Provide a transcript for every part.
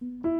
thank you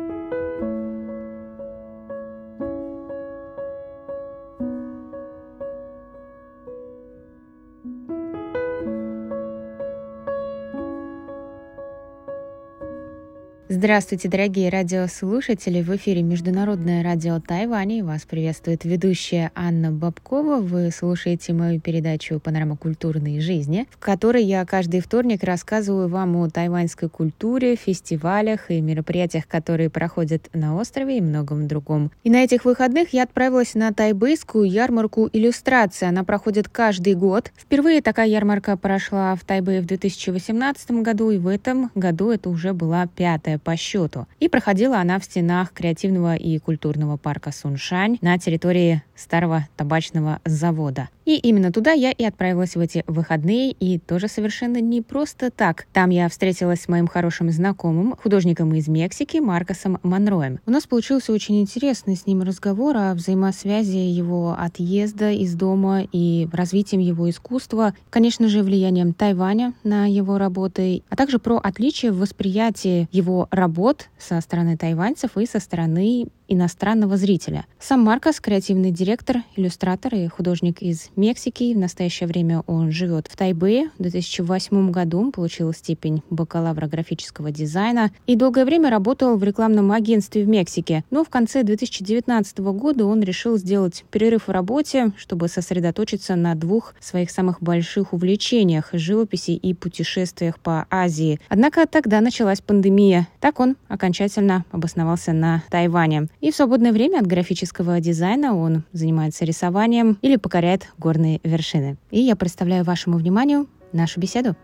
Здравствуйте, дорогие радиослушатели! В эфире Международное радио Тайваня. Вас приветствует ведущая Анна Бабкова. Вы слушаете мою передачу «Панорама культурной жизни», в которой я каждый вторник рассказываю вам о тайваньской культуре, фестивалях и мероприятиях, которые проходят на острове и многом другом. И на этих выходных я отправилась на тайбэйскую ярмарку иллюстрации. Она проходит каждый год. Впервые такая ярмарка прошла в Тайбэе в 2018 году, и в этом году это уже была пятая по счету. И проходила она в стенах креативного и культурного парка Суншань на территории старого табачного завода. И именно туда я и отправилась в эти выходные, и тоже совершенно не просто так. Там я встретилась с моим хорошим знакомым, художником из Мексики, Маркосом Монроем. У нас получился очень интересный с ним разговор о взаимосвязи его отъезда из дома и развитием его искусства, конечно же, влиянием Тайваня на его работы, а также про отличия в восприятии его работ со стороны тайваньцев и со стороны иностранного зрителя. Сам Маркос – креативный директор, иллюстратор и художник из Мексики. В настоящее время он живет в Тайбэе. В 2008 году он получил степень бакалавра графического дизайна и долгое время работал в рекламном агентстве в Мексике. Но в конце 2019 года он решил сделать перерыв в работе, чтобы сосредоточиться на двух своих самых больших увлечениях – живописи и путешествиях по Азии. Однако тогда началась пандемия. Так он окончательно обосновался на Тайване. И в свободное время от графического дизайна он занимается рисованием или покоряет горные вершины. И я представляю вашему вниманию нашу беседу.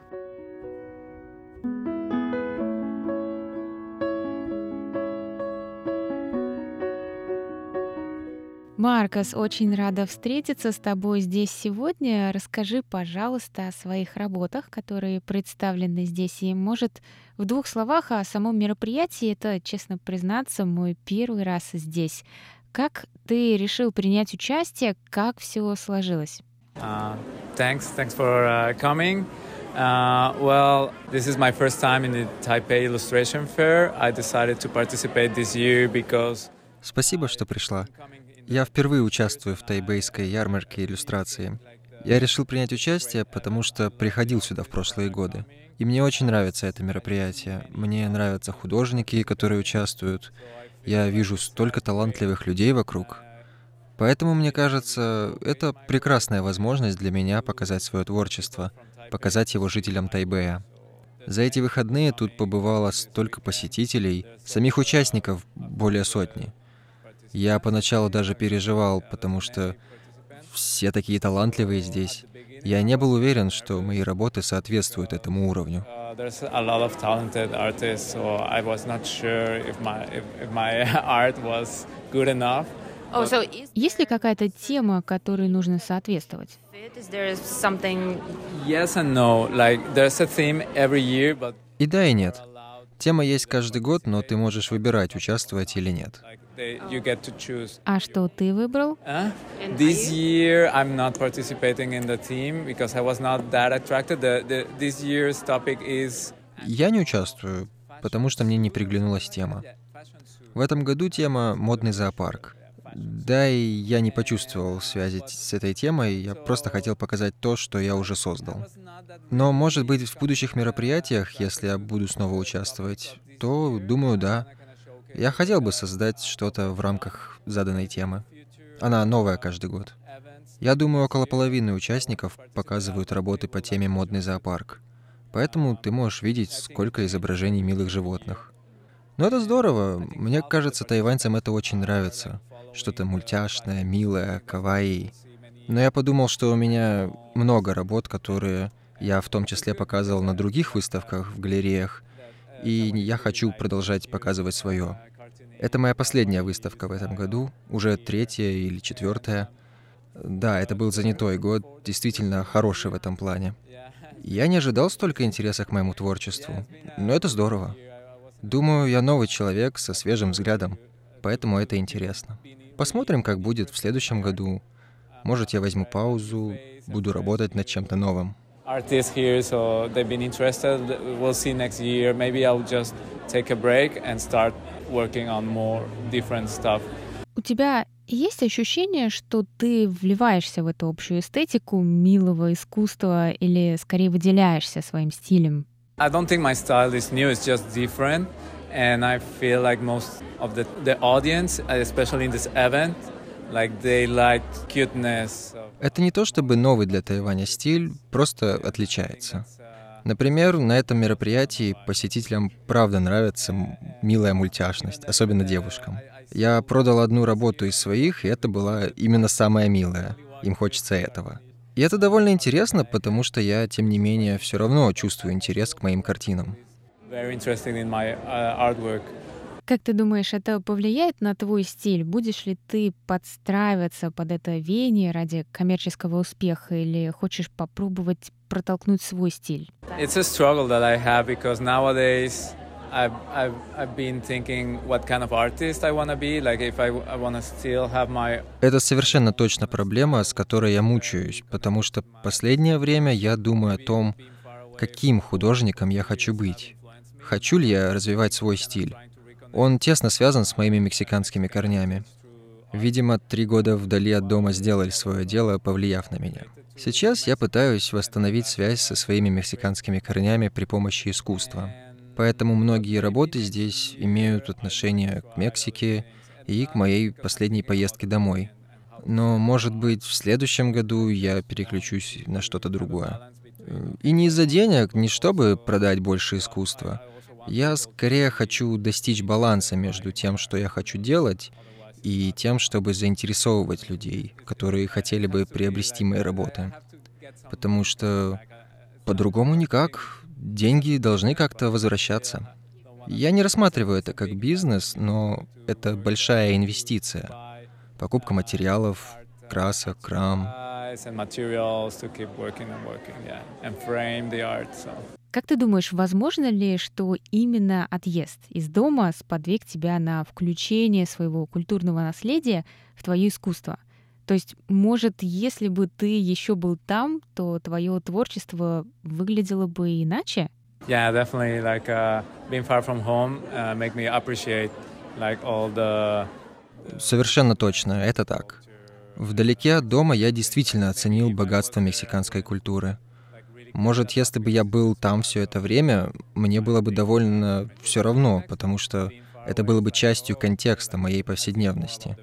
Маркос, очень рада встретиться с тобой здесь сегодня. Расскажи, пожалуйста, о своих работах, которые представлены здесь. И, может, в двух словах о самом мероприятии. Это, честно признаться, мой первый раз здесь. Как ты решил принять участие? Как все сложилось? Uh, thanks, thanks for uh, coming. Uh, well, this is my first time in the Taipei Illustration Fair. I decided to participate this year because Спасибо, что пришла. Я впервые участвую в тайбейской ярмарке иллюстрации. Я решил принять участие, потому что приходил сюда в прошлые годы. И мне очень нравится это мероприятие. Мне нравятся художники, которые участвуют. Я вижу столько талантливых людей вокруг. Поэтому, мне кажется, это прекрасная возможность для меня показать свое творчество, показать его жителям Тайбэя. За эти выходные тут побывало столько посетителей, самих участников более сотни — я поначалу даже переживал, потому что все такие талантливые здесь. Я не был уверен, что мои работы соответствуют этому уровню. Oh, so есть ли какая-то тема, которой нужно соответствовать? И да, и нет. Тема есть каждый год, но ты можешь выбирать, участвовать или нет. А что ты выбрал? This year I'm not participating in the team because I was not that attracted. The, the, this year's topic is... Я не участвую, потому что мне не приглянулась тема. В этом году тема «Модный зоопарк». Да, и я не почувствовал связи с этой темой, я просто хотел показать то, что я уже создал. Но, может быть, в будущих мероприятиях, если я буду снова участвовать, то, думаю, да. Я хотел бы создать что-то в рамках заданной темы. Она новая каждый год. Я думаю, около половины участников показывают работы по теме «Модный зоопарк». Поэтому ты можешь видеть, сколько изображений милых животных. Но это здорово. Мне кажется, тайваньцам это очень нравится что-то мультяшное, милое, кавайи. Но я подумал, что у меня много работ, которые я в том числе показывал на других выставках в галереях, и я хочу продолжать показывать свое. Это моя последняя выставка в этом году, уже третья или четвертая. Да, это был занятой год, действительно хороший в этом плане. Я не ожидал столько интереса к моему творчеству, но это здорово. Думаю, я новый человек со свежим взглядом, поэтому это интересно. Посмотрим, как будет в следующем году. Может, я возьму паузу, буду работать над чем-то новым. Artists here, so working on more different stuff. У тебя есть ощущение, что ты вливаешься в эту общую эстетику милого искусства или скорее выделяешься своим стилем? I don't think my style is new, it's just different. And I feel like most of the, the audience, especially in this event, like they like cuteness. Это не то чтобы новый для Тайваня стиль, просто отличается. Например, на этом мероприятии посетителям правда нравится милая мультяшность, особенно девушкам. Я продал одну работу из своих, и это была именно самая милая. Им хочется этого. И это довольно интересно, потому что я, тем не менее, все равно чувствую интерес к моим картинам. Uh, как ты думаешь, это повлияет на твой стиль? Будешь ли ты подстраиваться под это веяние ради коммерческого успеха или хочешь попробовать протолкнуть свой стиль? It's a struggle that I have because nowadays I've, I've, I've been thinking what kind of artist I want to be, like if I, I want to still have my... Это совершенно точно проблема, с которой я мучаюсь, потому что последнее время я думаю о том, каким художником я хочу быть. Хочу ли я развивать свой стиль? Он тесно связан с моими мексиканскими корнями. Видимо, три года вдали от дома сделали свое дело, повлияв на меня. Сейчас я пытаюсь восстановить связь со своими мексиканскими корнями при помощи искусства. Поэтому многие работы здесь имеют отношение к Мексике и к моей последней поездке домой. Но, может быть, в следующем году я переключусь на что-то другое. И не из-за денег, не чтобы продать больше искусства. Я скорее хочу достичь баланса между тем, что я хочу делать, и тем, чтобы заинтересовывать людей, которые хотели бы приобрести мои работы. Потому что по-другому никак. Деньги должны как-то возвращаться. Я не рассматриваю это как бизнес, но это большая инвестиция. Покупка материалов, красок, крам. Как ты думаешь, возможно ли, что именно отъезд из дома сподвиг тебя на включение своего культурного наследия в твое искусство? То есть, может, если бы ты еще был там, то твое творчество выглядело бы иначе? Yeah, definitely. Like uh, being far from home uh, make me appreciate like all the. Совершенно точно, это так. Вдалеке от дома я действительно оценил богатство мексиканской культуры. Может, если бы я был там все это время, мне было бы довольно все равно, потому что это было бы частью контекста моей повседневности.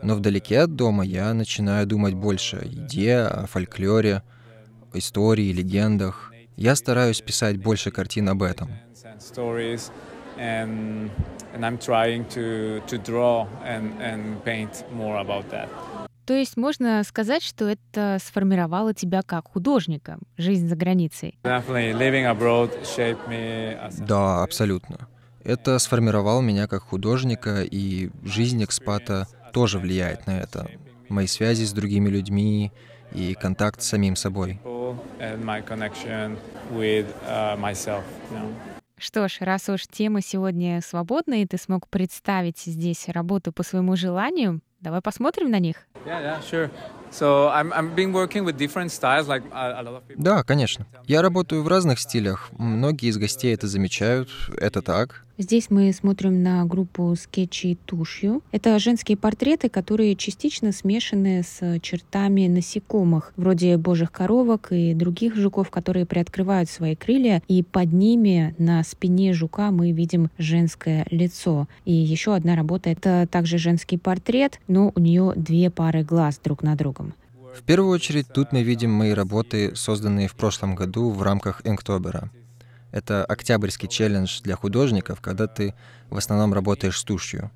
Но вдалеке от дома я начинаю думать больше о еде, о фольклоре, истории, легендах. Я стараюсь писать больше картин об этом. То есть можно сказать, что это сформировало тебя как художника, жизнь за границей? Да, абсолютно. Это сформировало меня как художника, и жизнь экспата тоже влияет на это. Мои связи с другими людьми и контакт с самим собой. Что ж, раз уж тема сегодня свободна, и ты смог представить здесь работу по своему желанию, давай посмотрим на них. Yeah, yeah, sure. So I'm, I'm been working with different styles, like a, a lot of people. Да, конечно. Я работаю в разных стилях. Многие из гостей это замечают. Это так. Здесь мы смотрим на группу скетчей тушью. Это женские портреты, которые частично смешаны с чертами насекомых, вроде божьих коровок и других жуков, которые приоткрывают свои крылья, и под ними на спине жука мы видим женское лицо. И еще одна работа — это также женский портрет, но у нее две пары глаз друг на другом. В первую очередь тут мы видим мои работы, созданные в прошлом году в рамках Инктобера. Это октябрьский челлендж для художников, когда ты в основном работаешь с тушью.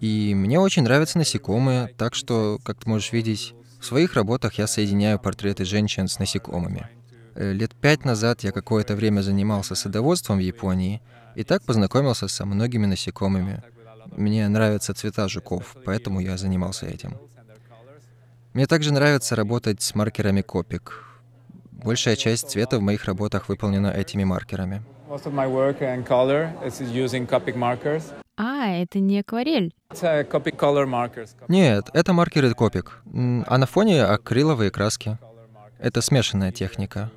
И мне очень нравятся насекомые, так что, как ты можешь видеть, в своих работах я соединяю портреты женщин с насекомыми. Э, лет пять назад я какое-то время занимался садоводством в Японии и так познакомился со многими насекомыми. Мне нравятся цвета жуков, поэтому я занимался этим. Мне также нравится работать с маркерами Копик. Большая часть цвета в моих работах выполнена этими маркерами. А, это не акварель. Нет, это маркеры Копик, а на фоне акриловые краски. Это смешанная техника.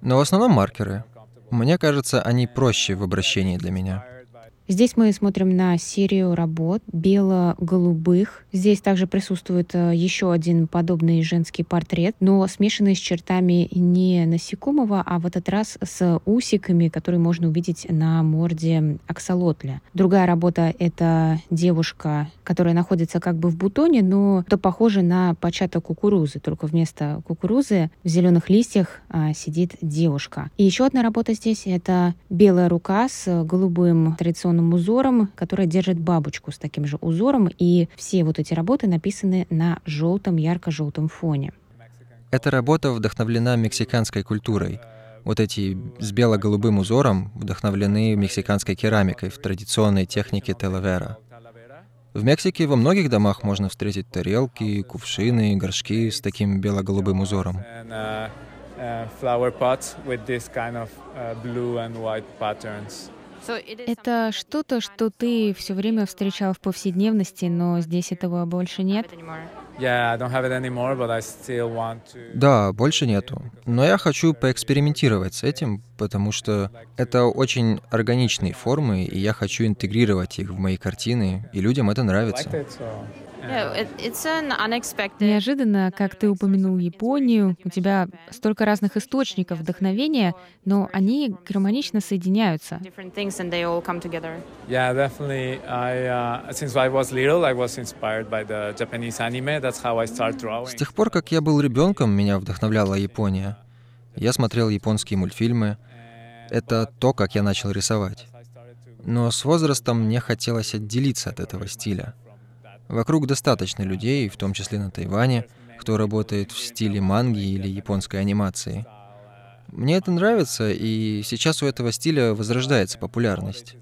Но в основном маркеры. Мне кажется, они проще в обращении для меня. Здесь мы смотрим на серию работ бело-голубых. Здесь также присутствует э, еще один подобный женский портрет, но смешанный с чертами не насекомого, а в этот раз с усиками, которые можно увидеть на морде аксолотля. Другая работа — это девушка, которая находится как бы в бутоне, но то похоже на початок кукурузы, только вместо кукурузы в зеленых листьях а, сидит девушка. И еще одна работа здесь — это белая рука с голубым традиционным узором, которая держит бабочку с таким же узором, и все вот эти работы написаны на желтом, ярко-желтом фоне. Эта работа вдохновлена мексиканской культурой. Вот эти с бело-голубым узором вдохновлены мексиканской керамикой в традиционной технике телавера. В Мексике во многих домах можно встретить тарелки, кувшины, горшки с таким бело-голубым узором. Uh, uh, это что-то, что ты все время встречал в повседневности, но здесь этого больше нет? Да, больше нету. Но я хочу поэкспериментировать с этим, потому что это очень органичные формы, и я хочу интегрировать их в мои картины, и людям это нравится. Неожиданно, как ты упомянул Японию, у тебя столько разных источников вдохновения, но они гармонично соединяются. С тех пор, как я был ребенком, меня вдохновляла Япония. Я смотрел японские мультфильмы. Это то, как я начал рисовать. Но с возрастом мне хотелось отделиться от этого стиля. Вокруг достаточно людей, в том числе на Тайване, кто работает в стиле манги или японской анимации. Мне это нравится, и сейчас у этого стиля возрождается популярность.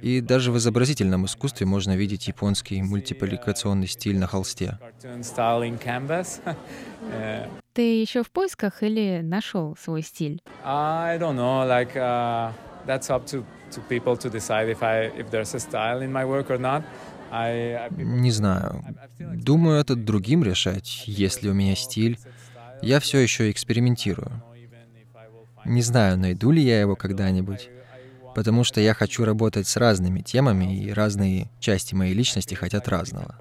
И даже в изобразительном искусстве можно видеть японский мультипликационный стиль на холсте. Ты еще в поисках или нашел свой стиль? I don't know, like uh, that's up to to people to decide if I if there's a style in my work or not. Не знаю. Думаю, это другим решать, есть ли у меня стиль. Я все еще экспериментирую. Не знаю, найду ли я его когда-нибудь, потому что я хочу работать с разными темами, и разные части моей личности хотят разного.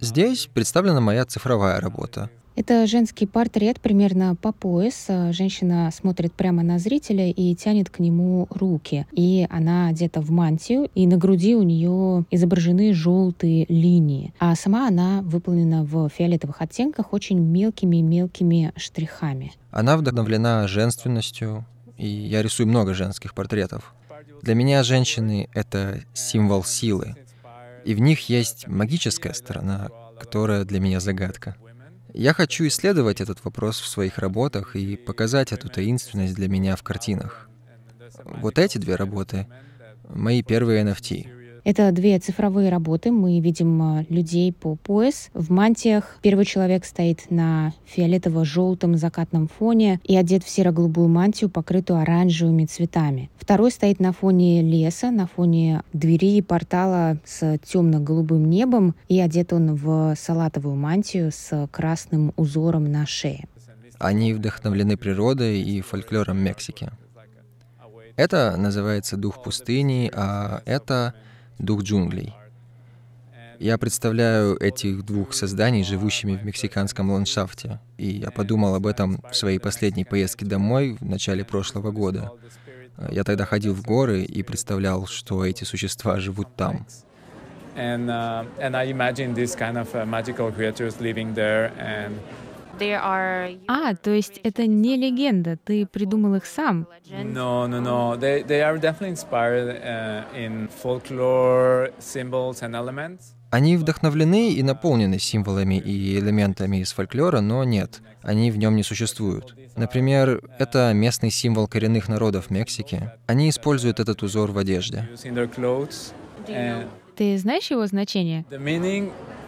Здесь представлена моя цифровая работа — это женский портрет примерно по пояс. Женщина смотрит прямо на зрителя и тянет к нему руки. И она одета в мантию, и на груди у нее изображены желтые линии. А сама она выполнена в фиолетовых оттенках очень мелкими-мелкими штрихами. Она вдохновлена женственностью, и я рисую много женских портретов. Для меня женщины — это символ силы, и в них есть магическая сторона, которая для меня загадка. Я хочу исследовать этот вопрос в своих работах и показать эту таинственность для меня в картинах. Вот эти две работы — мои первые NFT. Это две цифровые работы. Мы видим а, людей по пояс в мантиях. Первый человек стоит на фиолетово-желтом закатном фоне и одет в серо-голубую мантию, покрытую оранжевыми цветами. Второй стоит на фоне леса, на фоне двери портала с темно-голубым небом, и одет он в салатовую мантию с красным узором на шее. Они вдохновлены природой и фольклором Мексики. Это называется дух пустыни, а это дух джунглей. Я представляю этих двух созданий, живущими в мексиканском ландшафте, и я подумал об этом в своей последней поездке домой в начале прошлого года. Я тогда ходил в горы и представлял, что эти существа живут там. And, uh, and I imagine these kind of uh, magical creatures living there and а, то есть это не легенда, ты придумал их сам? No, no, no. They, they are definitely inspired uh, in folklore, symbols and elements. Они вдохновлены и наполнены символами и элементами из фольклора, но нет, они в нем не существуют. Например, это местный символ коренных народов Мексики. Они используют этот узор в одежде. Ты знаешь его значение?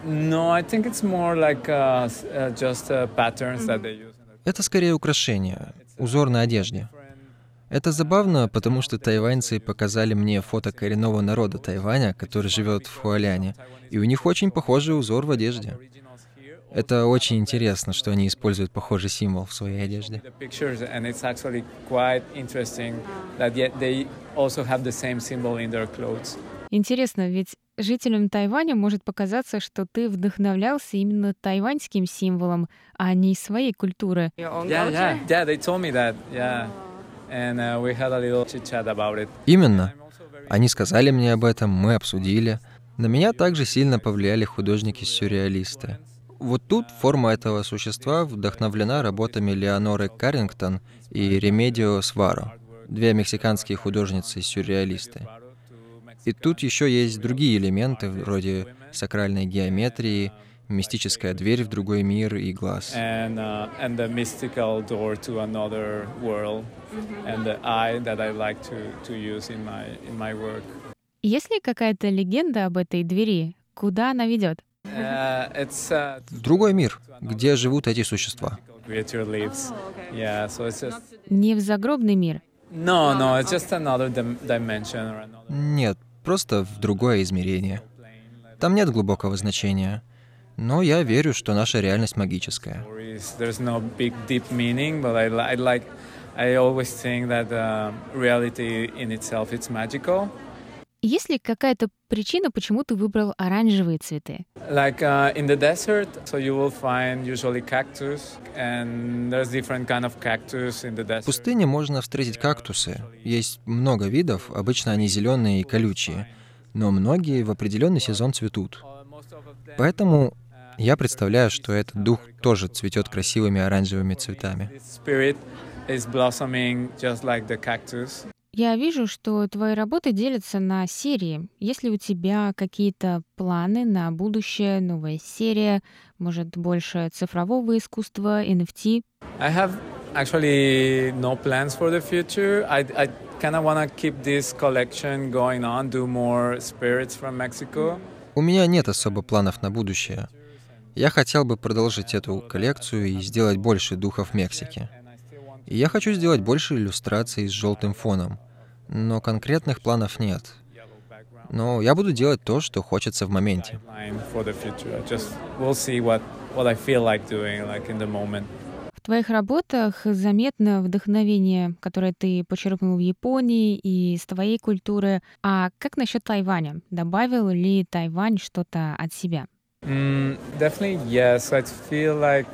No, I think it's more like uh, uh, just uh, patterns that they use. Это скорее украшение, узор на одежде. Это забавно, потому что тайваньцы показали мне фото коренного народа Тайваня, который живет в Хуаляне, и у них очень похожий узор в одежде. Это очень интересно, что они используют похожий символ в своей одежде. Интересно, ведь жителям Тайваня может показаться, что ты вдохновлялся именно тайваньским символом, а не своей культуры. Uh. Именно. Они сказали мне об этом, мы обсудили. На меня также сильно повлияли художники-сюрреалисты. Вот тут форма этого существа вдохновлена работами Леоноры Каррингтон и Ремедио Сваро, две мексиканские художницы-сюрреалисты. И тут еще есть другие элементы, вроде сакральной геометрии, мистическая дверь в другой мир и глаз. and uh, and the mystical door to another world, and the eye that I like to to use in my in my work. Есть ли какая-то легенда об этой двери? Куда она ведет? Uh, it's uh, В другой мир, где живут эти существа. Yeah, so just Не в загробный мир. no, no, it's just another dim- dimension or another Нет, просто в другое измерение. Там нет глубокого значения. Но я верю, что наша реальность магическая. uh. Есть ли какая-то причина, почему ты выбрал оранжевые цветы? Like uh, in the desert, so you will find usually cactus, and there's different kind of cactus in the В desert. пустыне можно встретить кактусы. Есть много видов, обычно они зеленые и колючие. Но многие в определенный сезон цветут. Поэтому я представляю, что этот дух тоже цветет красивыми оранжевыми цветами. Я вижу, что твои работы делятся на серии. Есть ли у тебя какие-то планы на будущее, новая серия, может, больше цифрового искусства, NFT? I have actually no plans for the future. I, I kind of want to keep this collection going on, do more spirits from Mexico. У меня нет особо планов на будущее. Я хотел бы продолжить эту коллекцию и сделать больше духов Мексики. И я хочу сделать больше иллюстраций с желтым фоном. Но конкретных планов нет. Но я буду делать то, что хочется в моменте. В твоих работах заметно вдохновение, которое ты почерпнул в Японии и из твоей культуры. А как насчет Тайваня? Добавил ли Тайвань что-то от себя? Mm,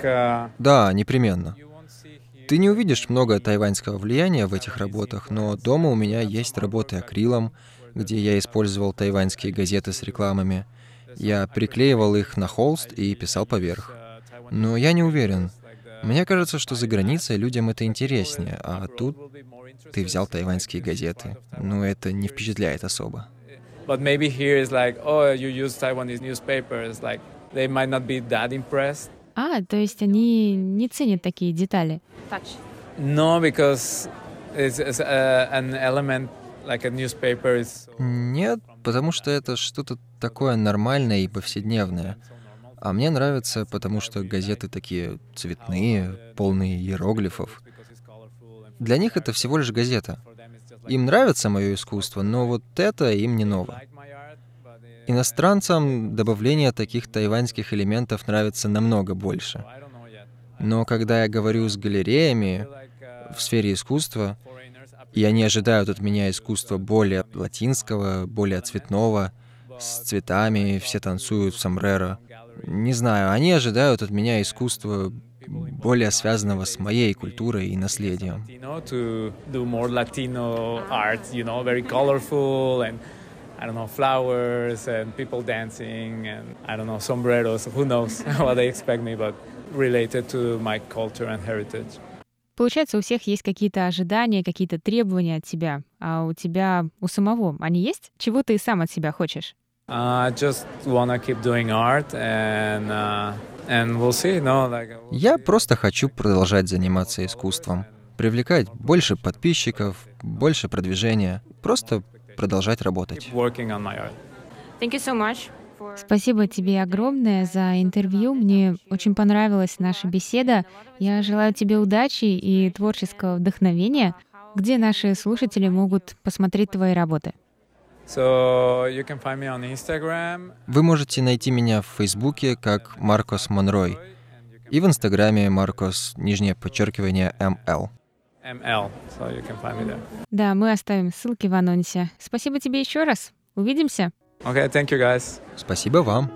uh, Да, непременно. you won't see here. Ты не увидишь много тайваньского влияния в этих работах, но дома у меня есть работы акрилом, где я использовал тайваньские газеты с рекламами. Я приклеивал их на холст и писал поверх. Но я не уверен. Мне кажется, что за границей людям это интереснее, а тут ты взял тайваньские газеты. Ну, это не впечатляет особо. Like, oh. Like. А, то есть они не ценят такие детали. No, because it's, it's uh, an element like a newspaper is. Нет, потому что это что-то такое нормальное и повседневное. А мне нравится, потому что газеты такие цветные, полные иероглифов. Для них это всего лишь газета. Им нравится мое искусство, но вот это им не ново. Иностранцам добавление таких тайваньских элементов нравится намного больше. Но когда я говорю с галереями в сфере искусства, и они ожидают от меня искусства более латинского, более цветного, с цветами, все танцуют в сомбреро. Не знаю, они ожидают от меня искусства более связанного с моей культурой и наследием. I don't know, flowers and people dancing and I don't know, sombreros. Who knows what they expect me, but related to my culture and heritage. Получается, у всех есть какие-то ожидания, какие-то требования от тебя, а у тебя, у самого, они есть? Чего ты сам от себя хочешь? I just wanna keep doing art and uh, and we'll see. No, like we'll Я просто хочу продолжать заниматься искусством, привлекать больше подписчиков, больше продвижения, просто продолжать работать. Спасибо тебе огромное за интервью. Мне очень понравилась наша беседа. Я желаю тебе удачи и творческого вдохновения. Где наши слушатели могут посмотреть твои работы? Вы можете найти меня в Фейсбуке как Маркос Монрой и в Инстаграме Маркос, нижнее подчеркивание, МЛ. ML, so you can find me there. Да, мы оставим ссылки в анонсе. Спасибо тебе еще раз. Увидимся. Okay, thank you guys. Спасибо вам.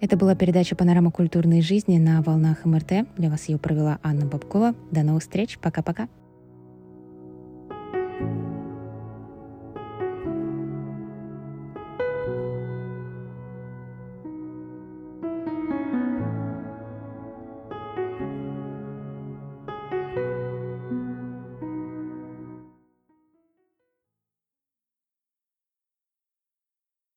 Это была передача «Панорама культурной жизни» на волнах МРТ. Для вас ее провела Анна Бабкова. До новых встреч. Пока-пока.